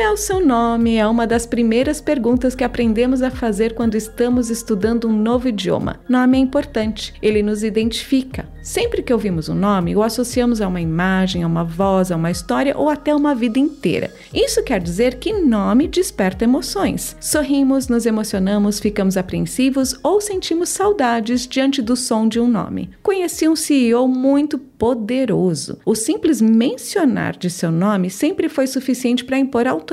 É o seu nome? É uma das primeiras perguntas que aprendemos a fazer quando estamos estudando um novo idioma. Nome é importante, ele nos identifica. Sempre que ouvimos um nome, o associamos a uma imagem, a uma voz, a uma história ou até uma vida inteira. Isso quer dizer que nome desperta emoções. Sorrimos, nos emocionamos, ficamos apreensivos ou sentimos saudades diante do som de um nome. Conheci um CEO muito poderoso. O simples mencionar de seu nome sempre foi suficiente para impor autoridade.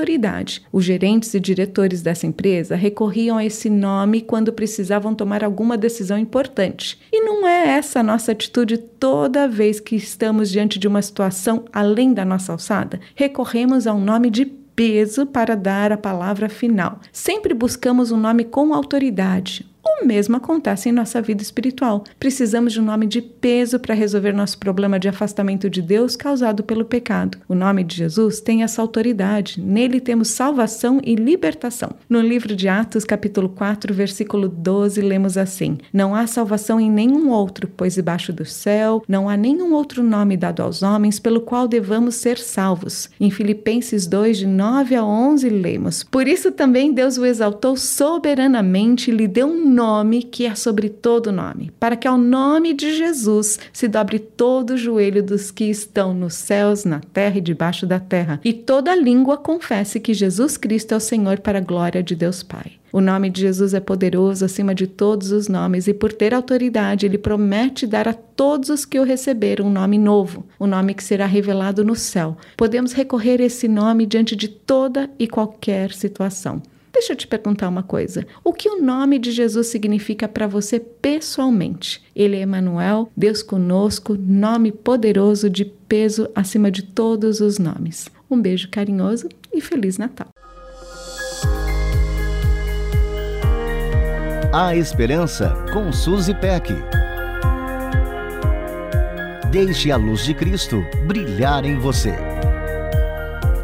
Os gerentes e diretores dessa empresa recorriam a esse nome quando precisavam tomar alguma decisão importante. E não é essa a nossa atitude toda vez que estamos diante de uma situação além da nossa alçada? Recorremos a um nome de peso para dar a palavra final. Sempre buscamos um nome com autoridade, mesmo acontece em nossa vida espiritual. Precisamos de um nome de peso para resolver nosso problema de afastamento de Deus causado pelo pecado. O nome de Jesus tem essa autoridade. Nele temos salvação e libertação. No livro de Atos, capítulo 4, versículo 12, lemos assim: Não há salvação em nenhum outro, pois debaixo do céu não há nenhum outro nome dado aos homens pelo qual devamos ser salvos. Em Filipenses 2, de 9 a 11, lemos: Por isso também Deus o exaltou soberanamente e lhe deu um nome que é sobre todo nome, para que ao nome de Jesus se dobre todo o joelho dos que estão nos céus, na terra e debaixo da terra, e toda língua confesse que Jesus Cristo é o Senhor para a glória de Deus Pai. O nome de Jesus é poderoso acima de todos os nomes e, por ter autoridade, ele promete dar a todos os que o receberam um nome novo, um nome que será revelado no céu. Podemos recorrer a esse nome diante de toda e qualquer situação. Deixa eu te perguntar uma coisa. O que o nome de Jesus significa para você pessoalmente? Ele é Emanuel, Deus conosco, nome poderoso de peso acima de todos os nomes. Um beijo carinhoso e feliz Natal. A Esperança com Suzy Peck. Deixe a luz de Cristo brilhar em você.